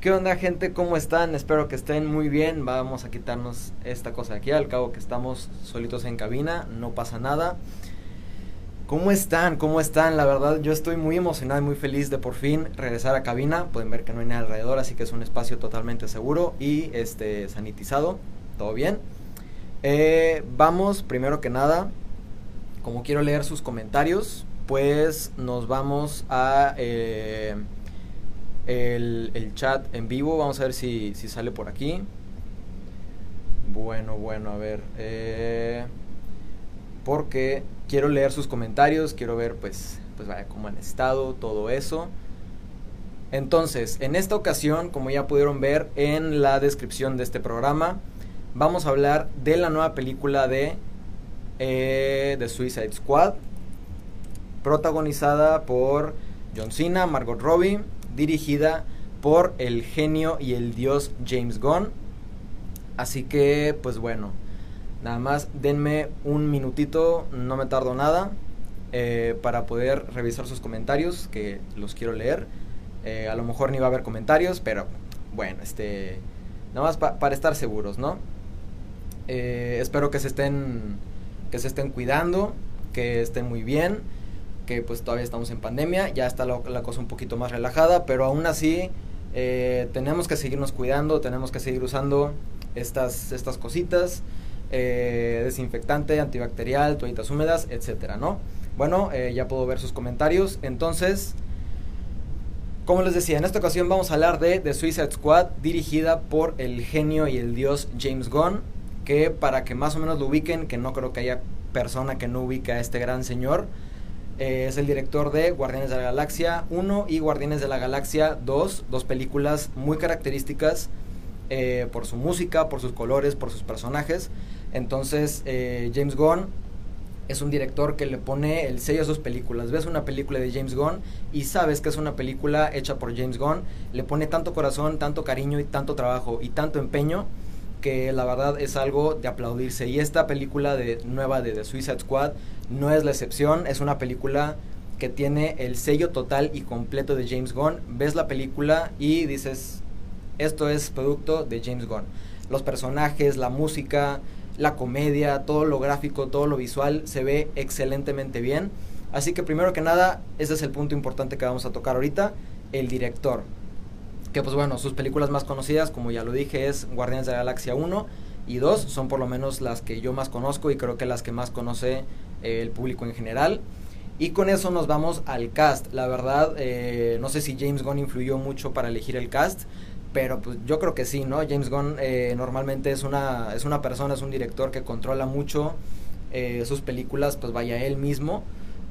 ¿Qué onda gente? ¿Cómo están? Espero que estén muy bien. Vamos a quitarnos esta cosa de aquí. Al cabo que estamos solitos en cabina, no pasa nada. ¿Cómo están? ¿Cómo están? La verdad yo estoy muy emocionado y muy feliz de por fin regresar a cabina. Pueden ver que no hay nada alrededor, así que es un espacio totalmente seguro y este sanitizado. Todo bien. Eh, vamos, primero que nada, como quiero leer sus comentarios, pues nos vamos a... Eh, el, chat en vivo. Vamos a ver si, si, sale por aquí. Bueno, bueno, a ver. Eh, porque quiero leer sus comentarios, quiero ver pues, pues vaya, cómo han estado, todo eso. Entonces, en esta ocasión, como ya pudieron ver en la descripción de este programa, vamos a hablar de la nueva película de eh, The Suicide Squad, protagonizada por John Cena, Margot Robbie, dirigida por el genio y el dios James Gunn. Así que, pues bueno, nada más denme un minutito, no me tardo nada, eh, para poder revisar sus comentarios, que los quiero leer. Eh, a lo mejor ni va a haber comentarios, pero bueno, este, nada más para estar seguros, ¿no? Eh, espero que se estén, que se estén cuidando, que estén muy bien pues todavía estamos en pandemia, ya está la, cosa un poquito más relajada, pero aún así eh, tenemos que seguirnos cuidando, tenemos que seguir usando estas, estas cositas, eh, desinfectante, antibacterial, toallitas húmedas, etcétera, ¿no? Bueno, eh, ya puedo ver sus comentarios, entonces... Como les decía, en esta ocasión vamos a hablar de The Suicide Squad, dirigida por el genio y el dios James Gunn, que para que más o menos lo ubiquen, que no creo que haya persona que no ubique a este gran señor, eh, es el director de Guardianes de la Galaxia 1 y Guardianes de la Galaxia 2, dos películas muy características eh, por su música, por sus colores, por sus personajes. Entonces, eh, James Gunn es un director que le pone el sello a sus películas. Ves una película de James Gunn y sabes que es una película hecha por James Gunn. Le pone tanto corazón, tanto cariño y tanto trabajo y tanto empeño que la verdad es algo de aplaudirse. Y esta película de, nueva de The Suicide Squad no es la excepción, es una película que tiene el sello total y completo de James Gunn. Ves la película y dices, esto es producto de James Gunn. Los personajes, la música, la comedia, todo lo gráfico, todo lo visual se ve excelentemente bien. Así que primero que nada, ese es el punto importante que vamos a tocar ahorita, el director. Que pues bueno, sus películas más conocidas, como ya lo dije, es Guardianes de la Galaxia 1 y 2, son por lo menos las que yo más conozco y creo que las que más conoce el público en general. Y con eso nos vamos al cast. La verdad, eh, no sé si James Gunn influyó mucho para elegir el cast, pero pues yo creo que sí, ¿no? James Gunn eh, normalmente es una, es una persona, es un director que controla mucho eh, sus películas, pues vaya él mismo,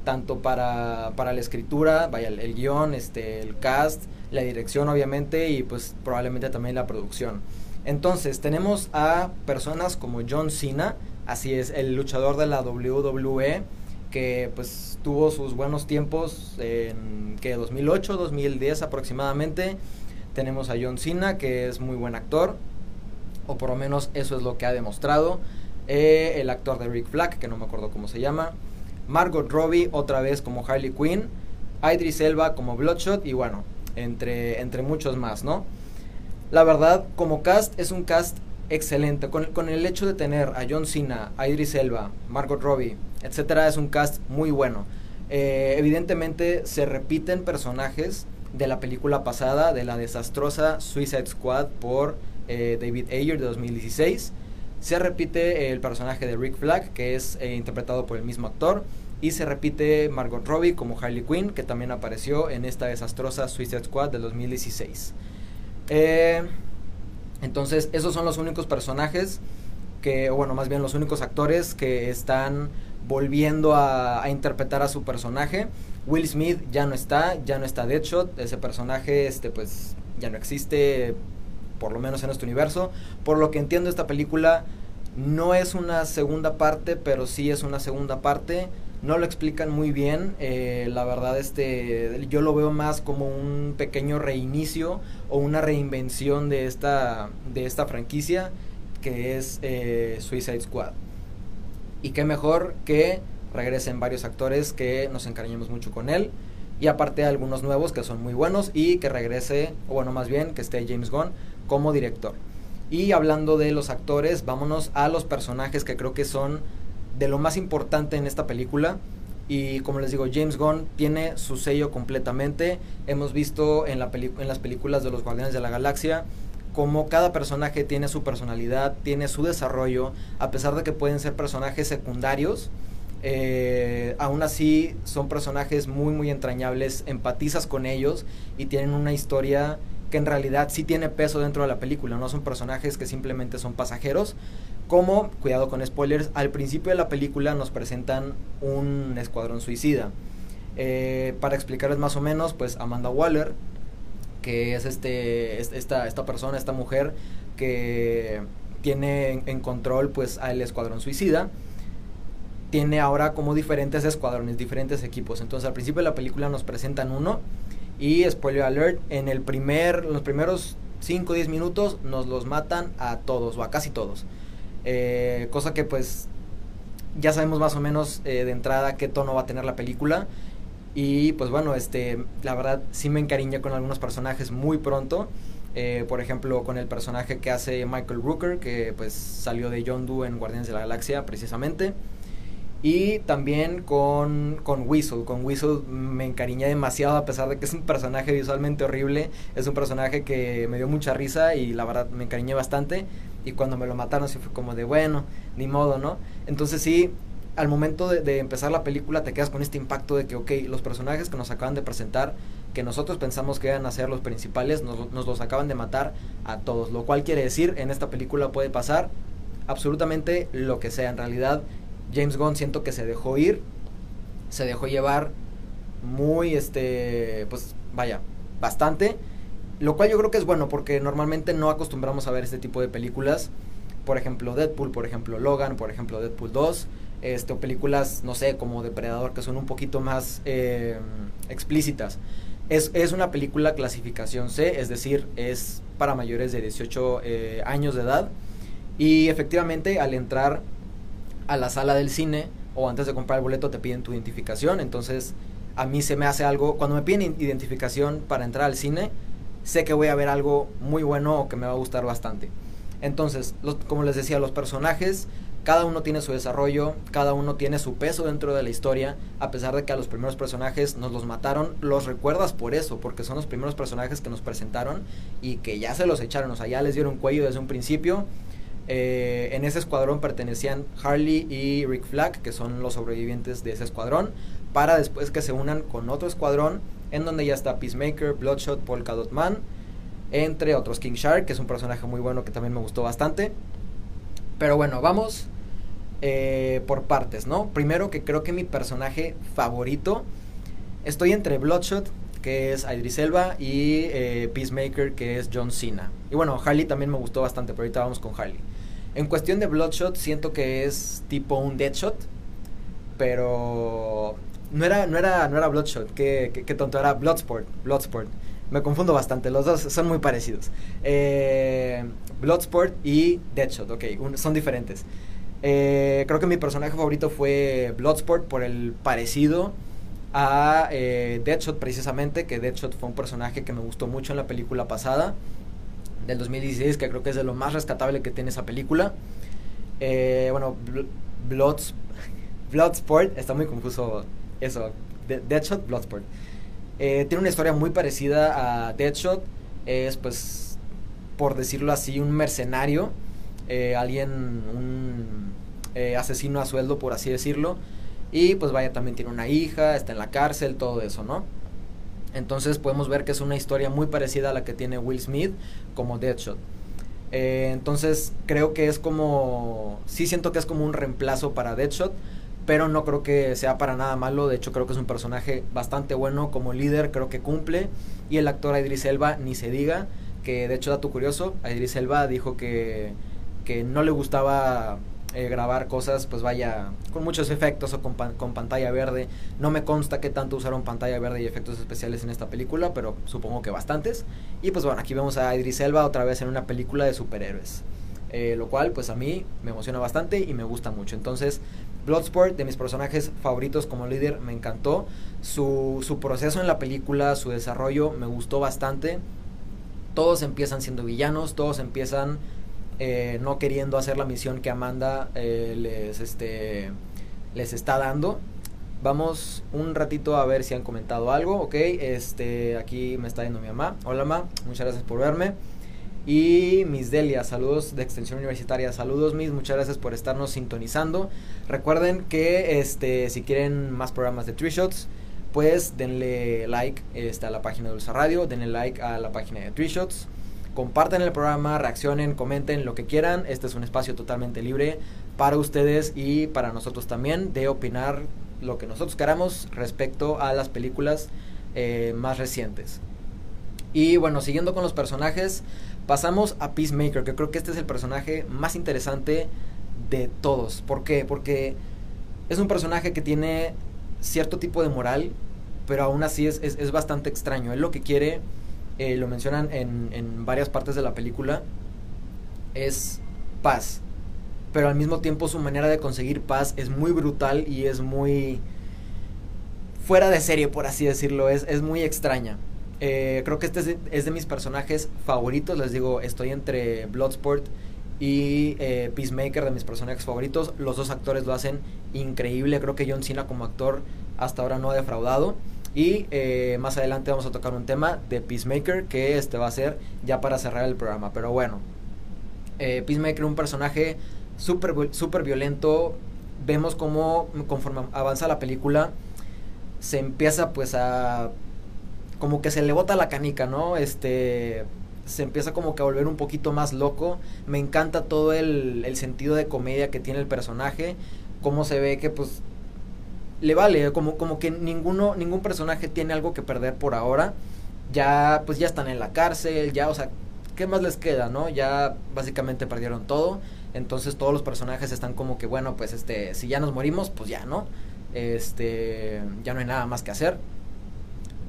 tanto para, para la escritura, vaya el, el, guion, este, el cast, la dirección obviamente y pues probablemente también la producción. Entonces tenemos a personas como John Cena, Así es, el luchador de la WWE que pues tuvo sus buenos tiempos en que 2008, 2010 aproximadamente. Tenemos a John Cena que es muy buen actor, o por lo menos eso es lo que ha demostrado. Eh, el actor de Rick Flag, que no me acuerdo cómo se llama. Margot Robbie otra vez como Harley Quinn. Idris Elba como Bloodshot y bueno, entre, entre muchos más, ¿no? La verdad, como cast es un cast excelente. Con, con, el hecho de tener a John Cena, a Idris Elba, Margot Robbie, etcétera, es un cast muy bueno. Eh, evidentemente se repiten personajes de la película pasada, de la desastrosa Suicide Squad por eh, David Ayer de 2016. Se repite el personaje de Rick Flag, que es eh, interpretado por el mismo actor. Y se repite Margot Robbie como Harley Quinn, que también apareció en esta desastrosa Suicide Squad de 2016. Eh, entonces, esos son los únicos personajes que, bueno, más bien los únicos actores que están volviendo a, interpretar a su personaje. Will Smith ya no está, ya no está Deadshot, ese personaje, este, pues, ya no existe, por lo menos en este universo. Por lo que entiendo, esta película no es una segunda parte, pero sí es una segunda parte no lo explican muy bien. Eh, la verdad, este, yo lo veo más como un pequeño reinicio o una reinvención de esta, de esta franquicia que es eh, Suicide Squad. Y qué mejor que regresen varios actores que nos encariñemos mucho con él. y aparte algunos nuevos que son muy buenos y que regrese, o bueno, más bien que esté James Gunn como director. Y hablando de los actores, vámonos a los personajes que creo que son de lo más importante en esta película. Y como les digo, James Gunn tiene su sello completamente. Hemos visto en, la en las películas de los Guardianes de la Galaxia como cada personaje tiene su personalidad, tiene su desarrollo, a pesar de que pueden ser personajes secundarios. Eh, aún así son personajes muy muy entrañables, empatizas con ellos y tienen una historia que en realidad sí tiene peso dentro de la película, no son personajes que simplemente son pasajeros, como, cuidado con spoilers, al principio de la película nos presentan un escuadrón suicida. Eh, para explicarles más o menos, pues Amanda Waller, que es este, esta, esta persona, esta mujer que tiene en, control pues al escuadrón suicida, tiene ahora como diferentes escuadrones, diferentes equipos. Entonces al principio de la película nos presentan uno y spoiler alert, en el primer, los primeros 5 o 10 minutos nos los matan a todos o a casi todos. Eh, cosa que pues ya sabemos más o menos eh, de entrada qué tono va a tener la película. Y pues bueno, este, la verdad sí me encariñé con algunos personajes muy pronto. Eh, por ejemplo, con el personaje que hace Michael Rooker, que pues salió de John Doe en Guardianes de la Galaxia precisamente. Y también con, con. Con Whistle me encariñé demasiado a pesar de que es un personaje visualmente horrible. Es un personaje que me dio mucha risa y la verdad me encariñé bastante. Y cuando me lo mataron sí fue como de bueno, ni modo, ¿no? Entonces sí, al momento de, empezar la película te quedas con este impacto de que, ok, los personajes que nos acaban de presentar, que nosotros pensamos que iban a ser los principales, nos, nos los acaban de matar a todos. Lo cual quiere decir, en esta película puede pasar absolutamente lo que sea. En realidad James Gunn siento que se dejó ir, se dejó llevar muy, este, pues vaya, bastante. Lo cual yo creo que es bueno porque normalmente no acostumbramos a ver este tipo de películas. Por ejemplo, Deadpool, por ejemplo, Logan, por ejemplo, Deadpool 2. Este, o películas, no sé, como Depredador, que son un poquito más eh, explícitas. Es, es, una película clasificación C, es decir, es para mayores de 18 eh, años de edad. Y efectivamente, al entrar a la sala del cine o antes de comprar el boleto te piden tu identificación. Entonces, a mí se me hace algo, cuando me piden identificación para entrar al cine, sé que voy a ver algo muy bueno o que me va a gustar bastante. Entonces, como les decía, los personajes, cada uno tiene su desarrollo, cada uno tiene su peso dentro de la historia, a pesar de que a los primeros personajes nos los mataron, los recuerdas por eso, porque son los primeros personajes que nos presentaron y que ya se los echaron, o sea, ya les dieron cuello desde un principio eh, en ese escuadrón pertenecían Harley y Rick Flag, que son los sobrevivientes de ese escuadrón, para después que se unan con otro escuadrón en donde ya está Peacemaker, Bloodshot, Polka Dot Man, entre otros King Shark, que es un personaje muy bueno que también me gustó bastante. Pero bueno, vamos eh, por partes, ¿no? Primero que creo que mi personaje favorito, estoy entre Bloodshot, que es Idris Elba, y eh, Peacemaker, que es John Cena. Y bueno, Harley también me gustó bastante, pero ahorita vamos con Harley. En cuestión de Bloodshot, siento que es tipo un Deadshot, pero no era, no era, no era Bloodshot, qué, tonto, era Bloodsport, Bloodsport. Me confundo bastante, los dos son muy parecidos. Eh, Bloodsport y Deadshot, ok, son diferentes. Eh, creo que mi personaje favorito fue Bloodsport por el parecido a eh, Deadshot precisamente, que Deadshot fue un personaje que me gustó mucho en la película pasada del 2016, que creo que es de lo más rescatable que tiene esa película. Eh, bueno, Bloods, Bloodsport, está muy confuso eso, Deadshot, Bloodsport. Eh, tiene una historia muy parecida a Deadshot, es pues, por decirlo así, un mercenario, eh, alguien, un asesino a sueldo, por así decirlo. Y pues vaya, también tiene una hija, está en la cárcel, todo eso, ¿no? Entonces podemos ver que es una historia muy parecida a la que tiene Will Smith como Deadshot. Eh, entonces creo que es como, sí siento que es como un reemplazo para Deadshot, pero no creo que sea para nada malo. De hecho creo que es un personaje bastante bueno como líder, creo que cumple. Y el actor Idris Elba ni se diga, que de hecho dato curioso, Idris Elba dijo que, que no le gustaba eh, grabar cosas, pues vaya, con muchos efectos o con, con, pantalla verde. No me consta que tanto usaron pantalla verde y efectos especiales en esta película, pero supongo que bastantes. Y pues bueno, aquí vemos a Idris Elba otra vez en una película de superhéroes. Eh, lo cual pues a mí me emociona bastante y me gusta mucho. Entonces, Bloodsport, de mis personajes favoritos como líder, me encantó. su, su proceso en la película, su desarrollo, me gustó bastante. Todos empiezan siendo villanos, todos empiezan eh, no queriendo hacer la misión que Amanda eh, les, este, les está dando. Vamos un ratito a ver si han comentado algo, ok. Este, aquí me está viendo mi mamá. Hola, mamá, muchas gracias por verme. Y Miss Delia, saludos de Extensión Universitaria. Saludos, Miss, muchas gracias por estarnos sintonizando. Recuerden que este, si quieren más programas de Tree Shots, pues denle like este, a la página de Dulce Radio, denle like a la página de Tree Shots. Compartan el programa, reaccionen, comenten lo que quieran. Este es un espacio totalmente libre para ustedes y para nosotros también de opinar lo que nosotros queramos respecto a las películas eh, más recientes. Y bueno, siguiendo con los personajes, pasamos a Peacemaker, que creo que este es el personaje más interesante de todos. ¿Por qué? Porque es un personaje que tiene cierto tipo de moral, pero aún así es, es bastante extraño. Él lo que quiere eh, lo mencionan en, en varias partes de la película, es paz. Pero al mismo tiempo su manera de conseguir paz es muy brutal y es muy fuera de serie, por así decirlo. Es, es muy extraña. Eh, creo que este es de, mis personajes favoritos. Les digo, estoy entre Bloodsport y eh, Peacemaker de mis personajes favoritos. Los dos actores lo hacen increíble. Creo que John Cena como actor hasta ahora no ha defraudado. Y eh, más adelante vamos a tocar un tema de Peacemaker que este va a ser ya para cerrar el programa. Pero bueno, Peacemaker un personaje súper super violento. Vemos cómo conforme avanza la película se empieza pues a... como que se le bota la canica, ¿no? Este se empieza como que a volver un poquito más loco. Me encanta todo el, el sentido de comedia que tiene el personaje. Cómo se ve que pues le vale, como, como que ninguno, ningún personaje tiene algo que perder por ahora. Ya, pues ya están en la cárcel, ya, o sea, ¿qué más les queda, no? Ya básicamente perdieron todo. Entonces todos los personajes están como que, bueno, pues este, si ya nos morimos, pues ya, ¿no? Este, ya no hay nada más que hacer.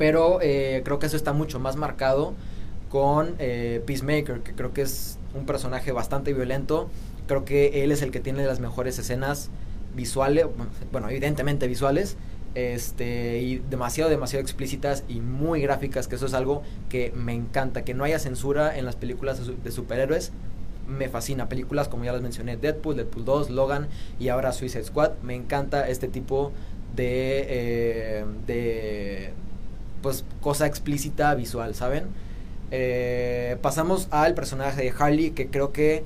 Pero eh, creo que eso está mucho más marcado con eh, Peacemaker, que creo que es un personaje bastante violento. Creo que él es el que tiene las mejores escenas visuales, bueno, evidentemente visuales, este, y demasiado, demasiado explícitas y muy gráficas, que eso es algo que me encanta, que no haya censura en las películas de, superhéroes, me fascina. Películas como ya les mencioné, Deadpool, Deadpool 2, Logan y ahora Suicide Squad, me encanta este tipo de, eh, de pues, cosa explícita visual, ¿saben? Eh, pasamos al personaje de Harley, que creo que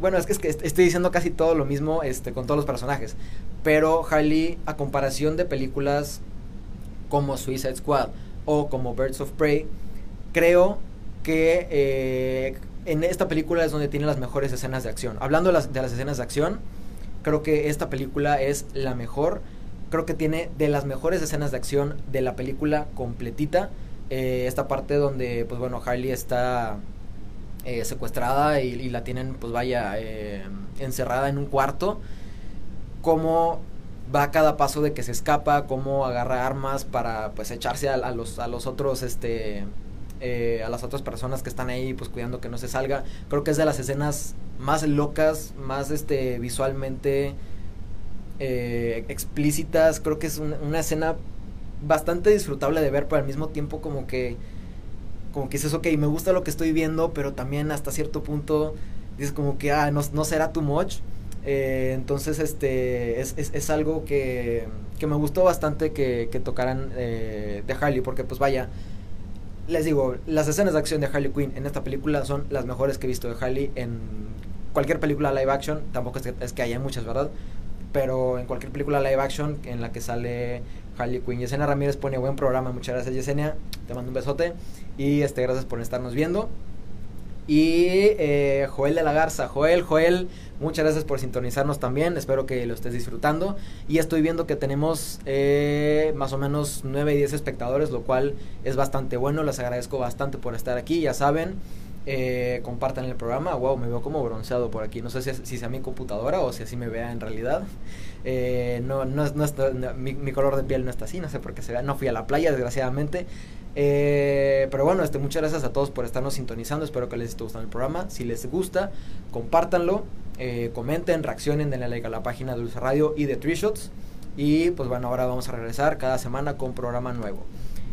bueno, es que, es que estoy diciendo casi todo lo mismo este, con todos los personajes. Pero Harley, a comparación de películas como Suicide Squad o como Birds of Prey, creo que eh, en esta película es donde tiene las mejores escenas de acción. Hablando de las, de las escenas de acción, creo que esta película es la mejor. Creo que tiene de las mejores escenas de acción de la película completita. Eh, esta parte donde, pues bueno, Harley está eh, secuestrada y, la tienen, pues vaya, eh, encerrada en un cuarto. Cómo va a cada paso de que se escapa, cómo agarra armas para pues echarse a, los, a los otros, este, eh, a las otras personas que están ahí, pues cuidando que no se salga. Creo que es de las escenas más locas, más este, visualmente explícitas. Creo que es una escena bastante disfrutable de ver, pero al mismo tiempo como que como que dices, ok, me gusta lo que estoy viendo, pero también hasta cierto punto dices como que, ah, no, no será too much. Eh, entonces, este, es, es, es algo que, que, me gustó bastante que, que tocaran eh, de Harley, porque pues vaya, les digo, las escenas de acción de Harley Quinn en esta película son las mejores que he visto de Harley en cualquier película live action, tampoco es que, es que haya muchas, ¿verdad? Pero en cualquier película live action en la que sale Harley Quinn. Yesenia Ramírez pone buen programa, muchas gracias Yesenia, te mando un besote y este, gracias por estarnos viendo. Y eh, Joel de la Garza, Joel, Joel, muchas gracias por sintonizarnos también, espero que lo estés disfrutando. Y estoy viendo que tenemos eh, más o menos 9 y 10 espectadores, lo cual es bastante bueno, les agradezco bastante por estar aquí, ya saben. Eh, compartan el programa. Wow, me veo como bronceado por aquí. No sé si, si sea mi computadora o si así me vea en realidad. Eh, no, no, no, mi, color de piel no está así, no sé por qué se vea. No fui a la playa, desgraciadamente. Eh, pero bueno, este, muchas gracias a todos por estarnos sintonizando. Espero que les esté gustando el programa. Si les gusta, compártanlo, comenten, reaccionen, denle like a la página de Dulce Radio y de Tree Shots. Y pues bueno, ahora vamos a regresar cada semana con programa nuevo.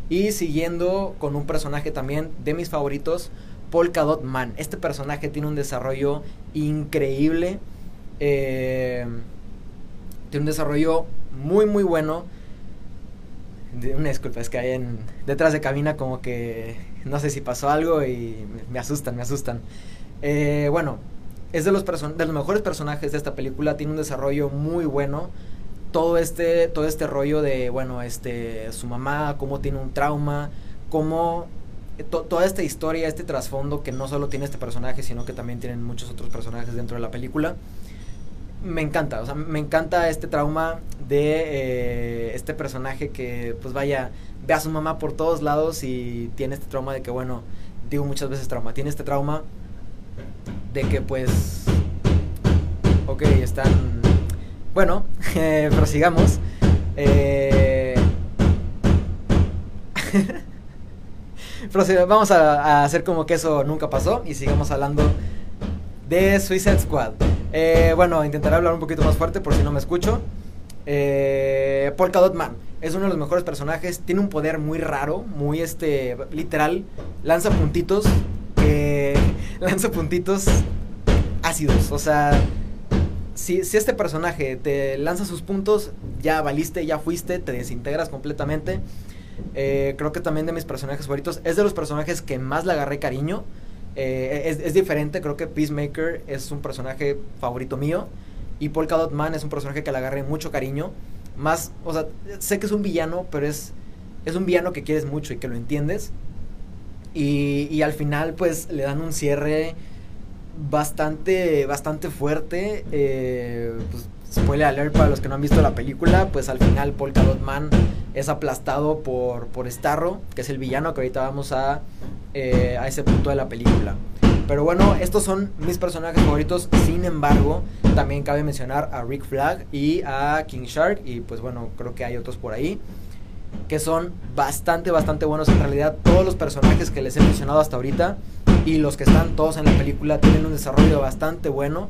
Y siguiendo con un personaje también de mis favoritos, Polka Dot Man. Este personaje tiene un desarrollo increíble. Eh, tiene un desarrollo muy muy bueno. De, una disculpa, es que hay en, detrás de cabina como que no sé si pasó algo y me, asustan, me asustan. Eh, bueno, es de los, de los mejores personajes de esta película, tiene un desarrollo muy bueno. Todo este, todo este rollo de, bueno, este, su mamá, cómo tiene un trauma, cómo toda esta historia, este trasfondo que no solo tiene este personaje, sino que también tienen muchos otros personajes dentro de la película. Me encanta, o sea, me encanta este trauma de eh, este personaje que, pues vaya, ve a su mamá por todos lados y tiene este trauma de que, bueno, digo muchas veces trauma, tiene este trauma de que, pues, ok, están, bueno, eh, prosigamos. Eh, vamos a, hacer como que eso nunca pasó y sigamos hablando de Suicide Squad. Eh, bueno, intentaré hablar un poquito más fuerte por si no me escucho. Eh, Polka Dot Man es uno de los mejores personajes. Tiene un poder muy raro, muy este, literal. Lanza puntitos, lanza puntitos ácidos. O sea, si, si este personaje te lanza sus puntos, ya valiste, ya fuiste, te desintegras completamente. Eh, creo que también de mis personajes favoritos. Es de los personajes que más le agarré cariño. Eh, es, diferente, creo que Peacemaker es un personaje favorito mío. Y Polka Dot Man es un personaje que le agarré mucho cariño. Más, o sea, sé que es un villano, pero es, es un villano que quieres mucho y que lo entiendes. Y, y al final, pues, le dan un cierre bastante, bastante fuerte. Eh, pues, spoiler alert para los que no han visto la película, pues al final Polka Dot Man es aplastado por, por Starro, que es el villano que ahorita vamos a, eh, a ese punto de la película. Pero bueno, estos son mis personajes favoritos. Sin embargo, también cabe mencionar a Rick Flag y a King Shark. Y pues bueno, creo que hay otros por ahí. Que son bastante, bastante buenos. En realidad, todos los personajes que les he mencionado hasta ahorita y los que están todos en la película tienen un desarrollo bastante bueno.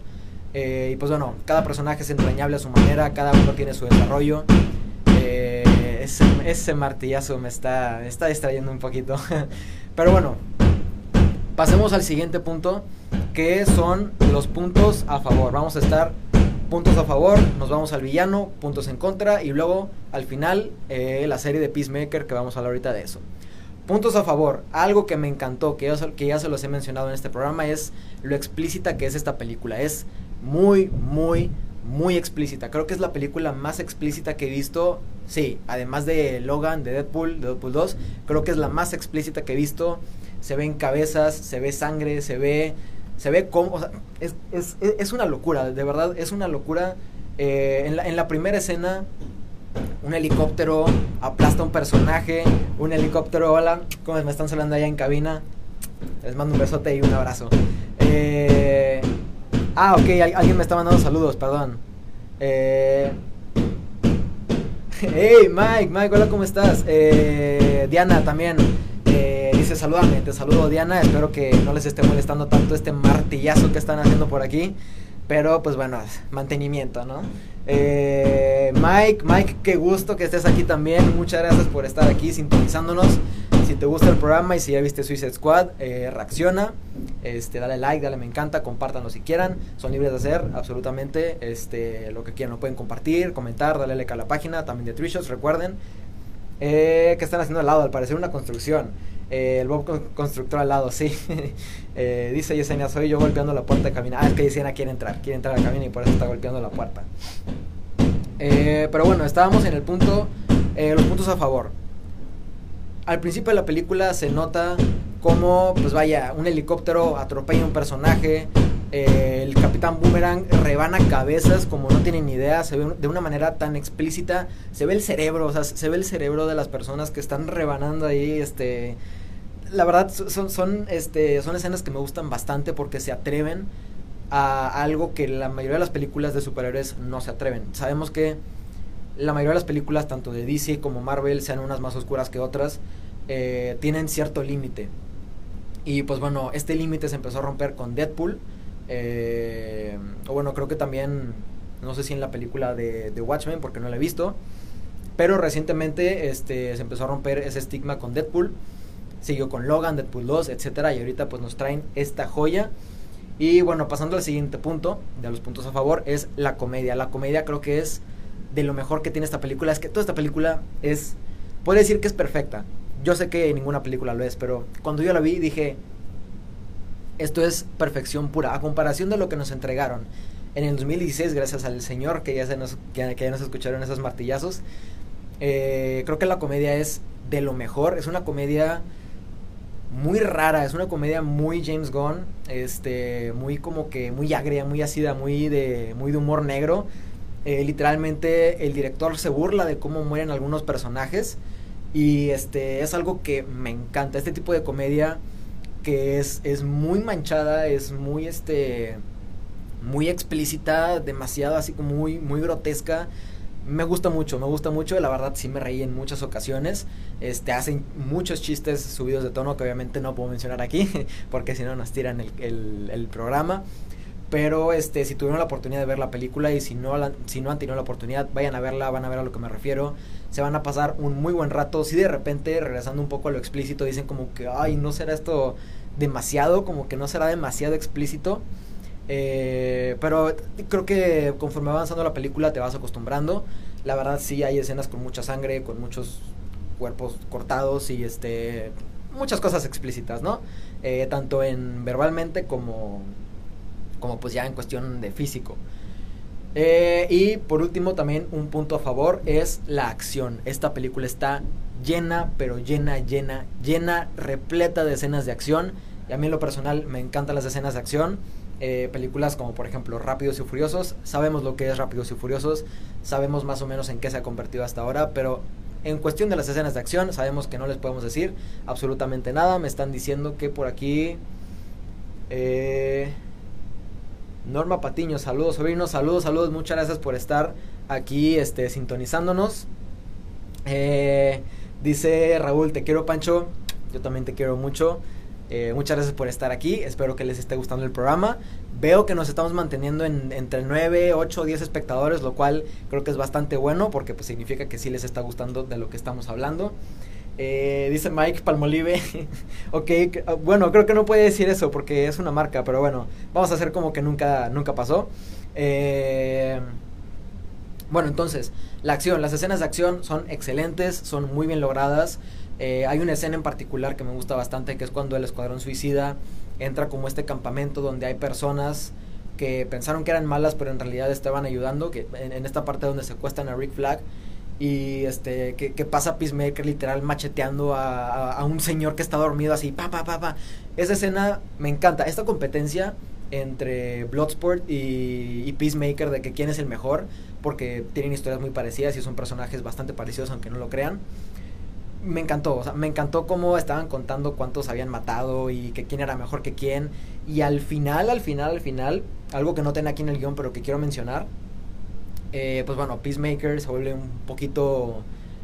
Eh, y pues bueno, cada personaje es entrañable a su manera, cada uno tiene su desarrollo. Eh, ese, martillazo me está, está distrayendo un poquito. Pero bueno, pasemos al siguiente punto, que son los puntos a favor. Vamos a estar puntos a favor, nos vamos al villano, puntos en contra y luego al final eh, la serie de Peacemaker que vamos a hablar ahorita de eso. Puntos a favor, algo que me encantó, que, que ya se los he mencionado en este programa, es lo explícita que es esta película. Es muy, muy, muy explícita. Creo que es la película más explícita que he visto. Sí, además de Logan, de Deadpool, de Deadpool 2, creo que es la más explícita que he visto. Se ven cabezas, se ve sangre, se ve. Se ve como. O sea, es, es, es, una locura, de verdad, es una locura. Eh, en, la, en la primera escena, un helicóptero aplasta a un personaje. Un helicóptero, hola, ¿cómo me están saludando allá en cabina? Les mando un besote y un abrazo. Eh Ah, ok, alguien me está mandando saludos, perdón. Eh... Hey, Mike, Mike, hola, ¿cómo estás? Eh, Diana también eh, dice, salúdame, te saludo Diana, espero que no les esté molestando tanto este martillazo que están haciendo por aquí. Pero pues bueno, mantenimiento, ¿no? Eh, Mike, Mike, qué gusto que estés aquí también. Muchas gracias por estar aquí sintonizándonos. Te gusta el programa y si ya viste Suicide Squad, eh, reacciona, este, dale like, dale me encanta, compártanlo si quieran. Son libres de hacer absolutamente este, lo que quieran. Lo pueden compartir, comentar, darle like a la página, también de Twitch, recuerden. Eh, que están haciendo al lado, al parecer una construcción. Eh, el Bob constructor al lado, sí. eh, dice Yesenia, soy yo golpeando la puerta de cabina. Ah, es que Yesenia quiere entrar, quiere entrar a la cabina y por eso está golpeando la puerta. Pero bueno, estábamos en el punto, los puntos a favor al principio de la película se nota como, pues vaya, un helicóptero atropella a un personaje, eh, el Capitán Boomerang rebana cabezas como no tienen idea, se ve de una manera tan explícita, se ve el cerebro, o sea, se ve el cerebro de las personas que están rebanando ahí, este... La verdad son, son, este, son escenas que me gustan bastante porque se atreven a algo que la mayoría de las películas de superhéroes no se atreven. Sabemos que la mayoría de las películas, tanto de DC como Marvel, sean unas más oscuras que otras, eh, tienen cierto límite. Y pues bueno, este límite se empezó a romper con Deadpool. Eh, o bueno, creo que también no sé si en la película de, Watchmen, porque no la he visto, pero recientemente este, se empezó a romper ese estigma con Deadpool, siguió con Logan, Deadpool 2, etcétera, y ahorita pues nos traen esta joya. Y bueno, pasando al siguiente punto, de los puntos a favor, es la comedia. La comedia creo que es de lo mejor que tiene esta película. Es que toda esta película es, puede decir que es perfecta. Yo sé que ninguna película lo es, pero cuando yo la vi dije, esto es perfección pura. A comparación de lo que nos entregaron en el 2016, gracias al Señor que ya, se nos, que, ya nos escucharon esos martillazos, eh, creo que la comedia es de lo mejor. Es una comedia muy rara, es una comedia muy James Gunn, este, muy como que muy agria, muy ácida, muy de, muy de humor negro. Eh, literalmente el director se burla de cómo mueren algunos personajes y este es algo que me encanta. Este tipo de comedia que es, es muy manchada, es muy este muy explícita, demasiado así como muy muy grotesca. Me gusta mucho, me gusta mucho, la verdad sí me reí en muchas ocasiones, este, hacen muchos chistes subidos de tono que obviamente no puedo mencionar aquí, porque si no nos tiran el, el, programa, pero este, si tuvieron la oportunidad de ver la película y si no, si no han tenido la oportunidad, vayan a verla, van a ver a lo que me refiero, se van a pasar un muy buen rato, si de repente, regresando un poco a lo explícito, dicen como que, ay, no será esto demasiado, como que no será demasiado explícito, eh, pero creo que conforme va avanzando la película te vas acostumbrando. La verdad sí hay escenas con mucha sangre, con muchos cuerpos cortados y este muchas cosas explícitas, ¿no? Eh, tanto en verbalmente como como pues ya en cuestión de físico. Eh, y por último también un punto a favor es la acción. Esta película está llena, pero llena, llena, llena, repleta de escenas de acción. Y a mí en lo personal me encantan las escenas de acción. Eh, películas como por ejemplo Rápidos y Furiosos. Sabemos lo que es Rápidos y Furiosos, sabemos más o menos en qué se ha convertido hasta ahora, pero en cuestión de las escenas de acción sabemos que no les podemos decir absolutamente nada. Me están diciendo que por aquí... Eh, Norma Patiño, saludos sobrinos, saludos, saludos, muchas gracias por estar aquí este, sintonizándonos. Eh, dice Raúl, te quiero Pancho, yo también te quiero mucho. Eh, muchas gracias por estar aquí. Espero que les esté gustando el programa. Veo que nos estamos manteniendo en, entre 9, 8 o 10 espectadores, lo cual creo que es bastante bueno porque pues, significa que sí les está gustando de lo que estamos hablando. Eh, dice Mike Palmolive. ok, ah, bueno, creo que no puede decir eso porque es una marca, pero bueno, vamos a hacer como que nunca, nunca pasó. Eh, bueno, entonces, la acción, las escenas de acción son excelentes, son muy bien logradas. Eh, hay una escena en particular que me gusta bastante, que es cuando el Escuadrón Suicida entra como este campamento donde hay personas que pensaron que eran malas, pero en realidad estaban ayudando, que en, esta parte donde secuestran a Rick Flag y este que, pasa Peacemaker literal macheteando a, un señor que está dormido así, pa, pa, pa, pa. Esa escena me encanta. Esta competencia entre Bloodsport y, Peacemaker de que quién es el mejor, porque tienen historias muy parecidas y son personajes bastante parecidos, aunque no lo crean me encantó, o sea, me encantó cómo estaban contando cuántos habían matado y que quién era mejor que quién. Y al final, al final, al final, algo que no tengo aquí en el guion, pero que quiero mencionar, eh, pues bueno, Peacemaker se vuelve un poquito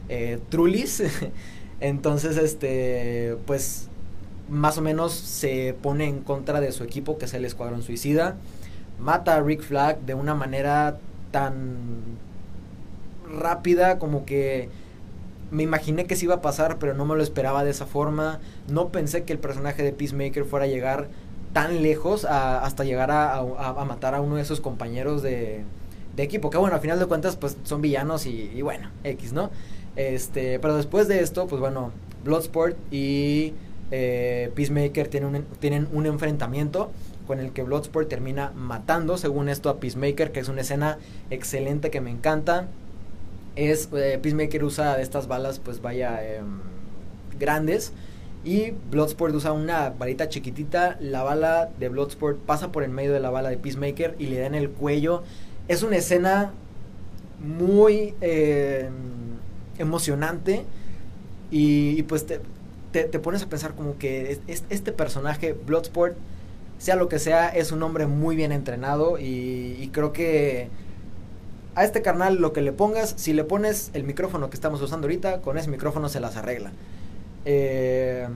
eh, trulis. Entonces, este, pues más o menos se pone en contra de su equipo, que es el Escuadrón Suicida. Mata a Rick Flag de una manera tan rápida como que me imaginé que se iba a pasar, pero no me lo esperaba de esa forma. No pensé que el personaje de Peacemaker fuera a llegar tan lejos hasta llegar a, matar a uno de esos compañeros de, equipo. Que bueno, al final de cuentas, pues son villanos y, bueno, X, ¿no? Este, pero después de esto, pues bueno, Bloodsport y eh, Peacemaker tienen un, tienen un enfrentamiento con el que Bloodsport termina matando, según esto, a Peacemaker, que es una escena excelente que me encanta es eh, Peacemaker usa estas balas pues vaya em, grandes y Bloodsport usa una balita chiquitita, la bala de Bloodsport pasa por el medio de la bala de Peacemaker y le da en el cuello. Es una escena muy em, emocionante y, pues te, te, pones a pensar como que este personaje, Bloodsport, sea lo que sea, es un hombre muy bien entrenado y creo que a este carnal lo que le pongas, si le pones el micrófono que estamos usando ahorita, con ese micrófono se las arregla. Eh,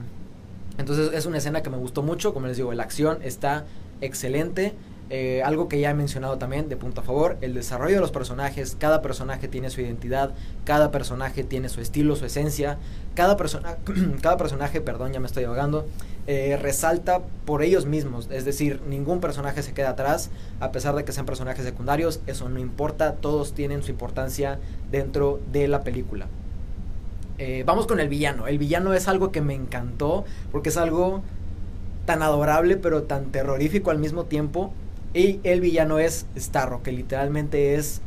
entonces es una escena que me gustó mucho, como les digo, la acción está excelente. Eh, algo que ya he mencionado también, de punto a favor, el desarrollo de los personajes. Cada personaje tiene su identidad, cada personaje tiene su estilo, su esencia. Cada, persona, cada personaje, perdón, ya me estoy ahogando, eh, resalta por ellos mismos. Es decir, ningún personaje se queda atrás, a pesar de que sean personajes secundarios. Eso no importa, todos tienen su importancia dentro de la película. Eh, vamos con el villano. El villano es algo que me encantó porque es algo tan adorable pero tan terrorífico al mismo tiempo y el villano es Starro, que literalmente es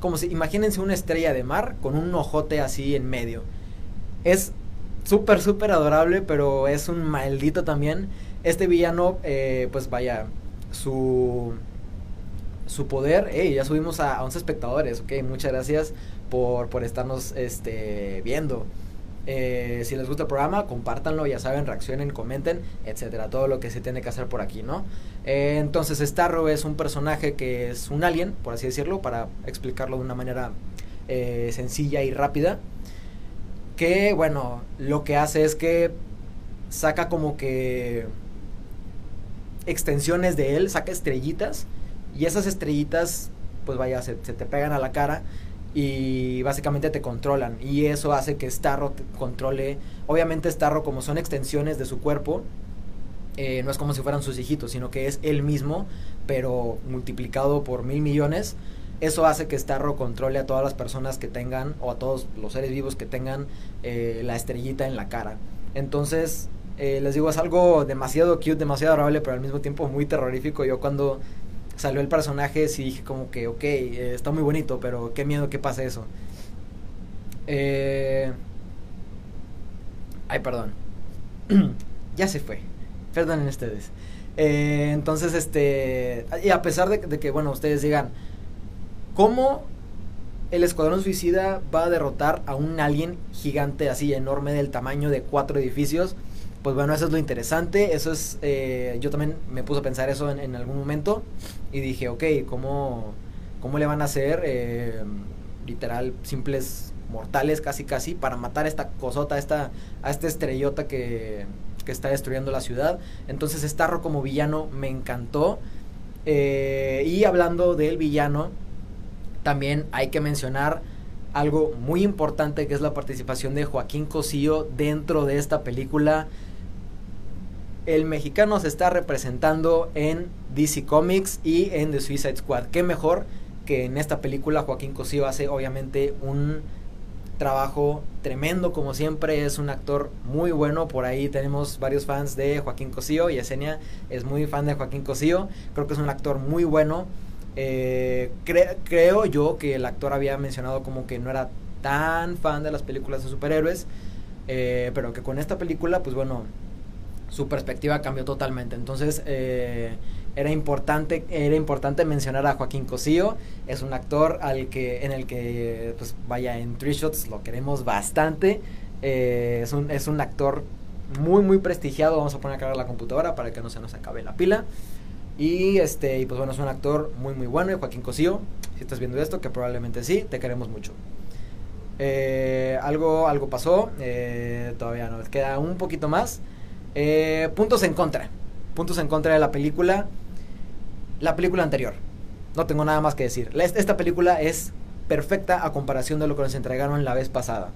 como si, imagínense una estrella de mar con un ojote así en medio. Es súper, súper adorable, pero es un maldito también. Este villano, eh, pues vaya, su, su poder, hey, ya subimos a, a 11 espectadores, ok, muchas gracias por, por estarnos este, viendo. Eh, si les gusta el programa, compártanlo, ya saben, reaccionen, comenten, etcétera. Todo lo que se tiene que hacer por aquí, ¿no? Eh, entonces, Starro es un personaje que es un alien, por así decirlo, para explicarlo de una manera eh, sencilla y rápida. Que, bueno, lo que hace es que saca como que extensiones de él, saca estrellitas, y esas estrellitas, pues vaya, se, se te pegan a la cara y básicamente te controlan y eso hace que Starro controle, obviamente Starro como son extensiones de su cuerpo, eh, no es como si fueran sus hijitos, sino que es él mismo, pero multiplicado por mil millones. Eso hace que Starro controle a todas las personas que tengan, o a todos los seres vivos que tengan eh, la estrellita en la cara. Entonces, eh, les digo, es algo demasiado cute, demasiado adorable, pero al mismo tiempo muy terrorífico. Yo cuando salió el personaje, sí dije como que, ok, eh, está muy bonito, pero qué miedo que pase eso. Eh... Ay, perdón. ya se fue. Perdonen ustedes. Eh, entonces, este... Y a pesar de, de que, bueno, ustedes digan, ¿cómo el Escuadrón Suicida va a derrotar a un alien gigante así enorme del tamaño de cuatro edificios? Pues bueno, eso es lo interesante, eso es, eh, yo también me puse a pensar eso en, algún momento y dije, ok, ¿cómo, cómo le van a hacer, eh, literal, simples mortales casi casi, para matar a esta cosota, esta, a esta estrellota que, que está destruyendo la ciudad? Entonces Starro como villano me encantó. Eh, y hablando del villano, también hay que mencionar algo muy importante que es la participación de Joaquín Cosío dentro de esta película el mexicano se está representando en DC Comics y en The Suicide Squad. Qué mejor que en esta película Joaquín Cosío hace obviamente un trabajo tremendo como siempre, es un actor muy bueno, por ahí tenemos varios fans de Joaquín Cosío y Esenia es muy fan de Joaquín Cosío, creo que es un actor muy bueno, eh, creo yo que el actor había mencionado como que no era tan fan de las películas de superhéroes, eh, pero que con esta película pues bueno, su perspectiva cambió totalmente. Entonces, eh, era importante, era importante mencionar a Joaquín Cosío. Es un actor al que, en el que, pues vaya, en Three Shots lo queremos bastante. Eh, es, un, es un actor muy, muy prestigiado. Vamos a poner a cargar la computadora para que no se nos acabe la pila. Y este, y pues bueno, es un actor muy, muy bueno. Joaquín Cosío, si estás viendo esto, que probablemente sí, te queremos mucho. Eh, algo, algo pasó, todavía nos queda un poquito más. Eh, puntos en contra. Puntos en contra de la película. La película anterior. No tengo nada más que decir. Esta película es perfecta a comparación de lo que nos entregaron la vez pasada.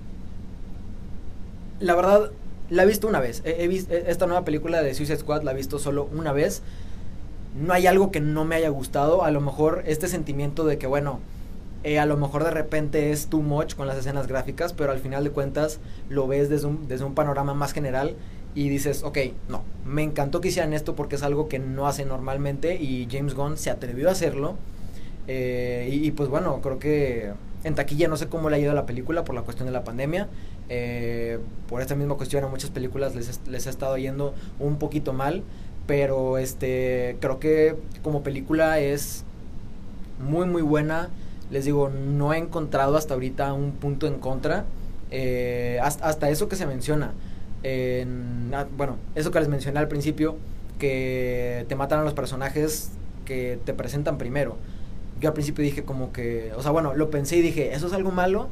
La verdad, la he visto una vez. He, visto, esta nueva película de Suicide Squad la he visto solo una vez. No hay algo que no me haya gustado. A lo mejor este sentimiento de que, bueno, eh, a lo mejor de repente es too much con las escenas gráficas, pero al final de cuentas lo ves desde un panorama más general y dices, ok, no, me encantó que hicieran esto porque es algo que no hace normalmente y James Gunn se atrevió a hacerlo. Eh, y, pues bueno, creo que en taquilla no sé cómo le ha ido a la película por la cuestión de la pandemia. Eh, por esta misma cuestión a muchas películas les, les ha estado yendo un poquito mal. Pero este creo que como película es muy muy buena. Les digo, no he encontrado hasta ahorita un punto en contra. Eh, hasta eso que se menciona en, ah, bueno, eso que les mencioné al principio, que te matan a los personajes que te presentan primero. Yo al principio dije como que, o sea, bueno, lo pensé y dije, ¿eso es algo malo?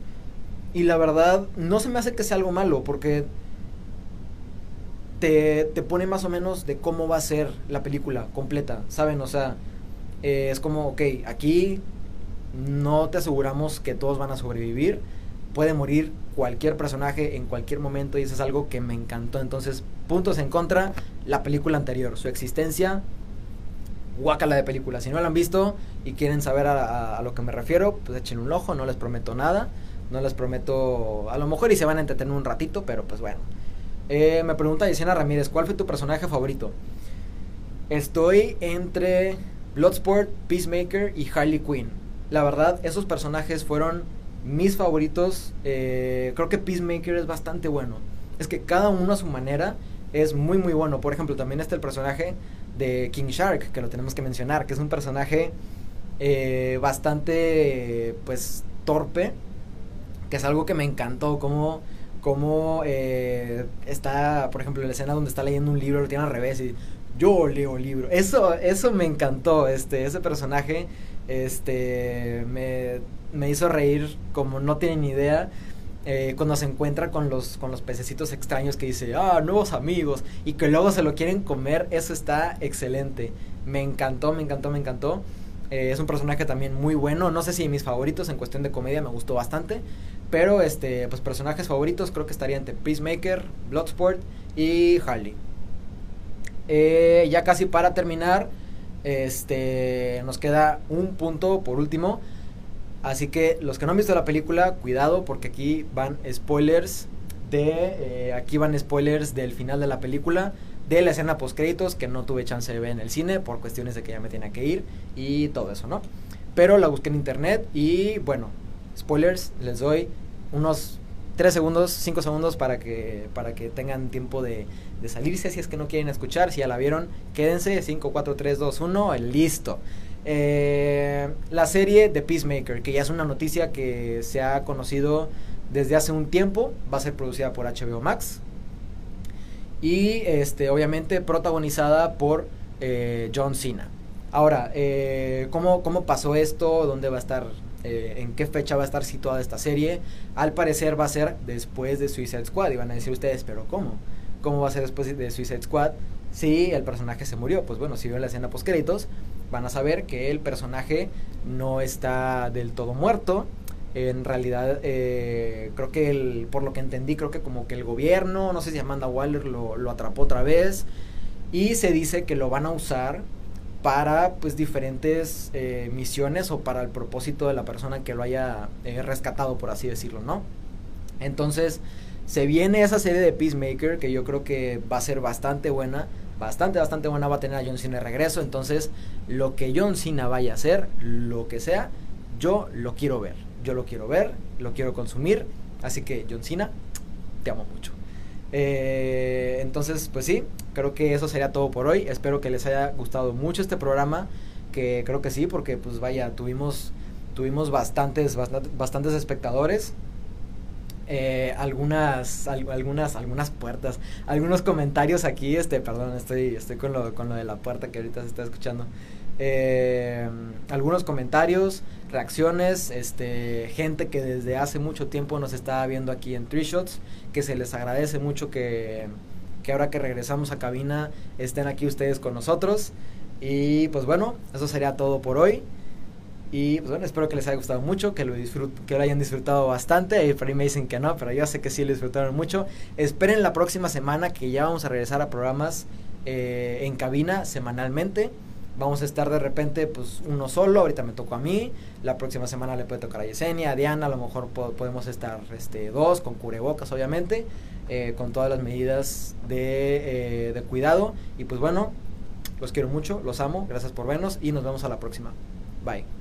Y la verdad, no se me hace que sea algo malo, porque te, te pone más o menos de cómo va a ser la película completa, ¿saben? O sea, eh, es como, ok, aquí no te aseguramos que todos van a sobrevivir, puede morir cualquier personaje en cualquier momento y eso es algo que me encantó. Entonces, puntos en contra, la película anterior, su existencia, guácala de película. Si no la han visto y quieren saber a, lo que me refiero, pues echen un ojo, no les prometo nada, no les prometo, a lo mejor y se van a entretener un ratito, pero pues bueno. Eh, me pregunta Yesenia Ramírez, ¿cuál fue tu personaje favorito? Estoy entre Bloodsport, Peacemaker y Harley Quinn. La verdad, esos personajes fueron mis favoritos. Eh, creo que Peacemaker es bastante bueno. Es que cada uno a su manera es muy muy bueno. Por ejemplo, también está el personaje de King Shark, que lo tenemos que mencionar, que es un personaje eh, bastante pues torpe, que es algo que me encantó, como como eh, está, por ejemplo, la escena donde está leyendo un libro, lo tiene al revés y yo leo libro. Eso, eso me encantó, este, ese personaje, este, me, me hizo reír como no tienen idea. Eh, cuando se encuentra con los, con los pececitos extraños que dice, ah, nuevos amigos, y que luego se lo quieren comer, eso está excelente. Me encantó, me encantó, me encantó. Eh, es un personaje también muy bueno. No sé si mis favoritos en cuestión de comedia me gustó bastante. Pero este, pues personajes favoritos creo que estaría entre Peacemaker, Bloodsport y Harley. Eh, ya casi para terminar, este, nos queda un punto por último. Así que los que no han visto la película, cuidado porque aquí van spoilers de, eh, aquí van spoilers del final de la película, de la escena post créditos que no tuve chance de ver en el cine por cuestiones de que ya me tenía que ir y todo eso, ¿no? Pero la busqué en internet y bueno, spoilers, les doy unos 3 segundos, 5 segundos para que, para que tengan tiempo de, salirse si es que no quieren escuchar. Si ya la vieron, quédense. 5, 4, 3, 2, 1, listo. Eh, la serie de Peacemaker, que ya es una noticia que se ha conocido desde hace un tiempo, va a ser producida por HBO Max. Y este, obviamente protagonizada por eh, John Cena. Ahora, eh, ¿cómo, ¿cómo pasó esto? ¿Dónde va a estar eh, en qué fecha va a estar situada esta serie. Al parecer va a ser después de Suicide Squad. Y van a decir ustedes, pero ¿cómo? ¿Cómo va a ser después de Suicide Squad? Si el personaje se murió. Pues bueno, si ven la escena post créditos, van a saber que el personaje no está del todo muerto. En realidad, eh, creo que el, por lo que entendí, creo que como que el gobierno, no sé si Amanda Waller lo, lo atrapó otra vez. Y se dice que lo van a usar para pues diferentes eh, misiones o para el propósito de la persona que lo haya eh, rescatado por así decirlo no entonces se viene esa serie de Peacemaker que yo creo que va a ser bastante buena bastante bastante buena va a tener a John Cena de regreso entonces lo que John Cena vaya a hacer lo que sea yo lo quiero ver yo lo quiero ver lo quiero consumir así que John Cena te amo mucho eh, entonces, pues sí, creo que eso sería todo por hoy. Espero que les haya gustado mucho este programa, que creo que sí, porque pues vaya, tuvimos, tuvimos bastantes, bastantes, espectadores. Eh, algunas, algunas, algunas puertas, algunos comentarios aquí, este, perdón, estoy, estoy con lo, con lo de la puerta que ahorita se está escuchando. Eh, algunos comentarios, reacciones, este, gente que desde hace mucho tiempo nos está viendo aquí en Three Shots, que se les agradece mucho que, que ahora que regresamos a cabina estén aquí ustedes con nosotros. Y pues bueno, eso sería todo por hoy. Y pues bueno, espero que les haya gustado mucho, que lo, que lo hayan disfrutado bastante. Y por ahí me dicen que no, pero yo sé que sí lo disfrutaron mucho. Esperen la próxima semana que ya vamos a regresar a programas eh, en cabina semanalmente vamos a estar de repente pues uno solo, ahorita me tocó a mí, la próxima semana le puede tocar a Yesenia, a Diana, a lo mejor podemos estar este, dos, con cubrebocas obviamente, eh, con todas las medidas de, eh, de cuidado y pues bueno, los quiero mucho, los amo, gracias por vernos y nos vemos a la próxima. Bye.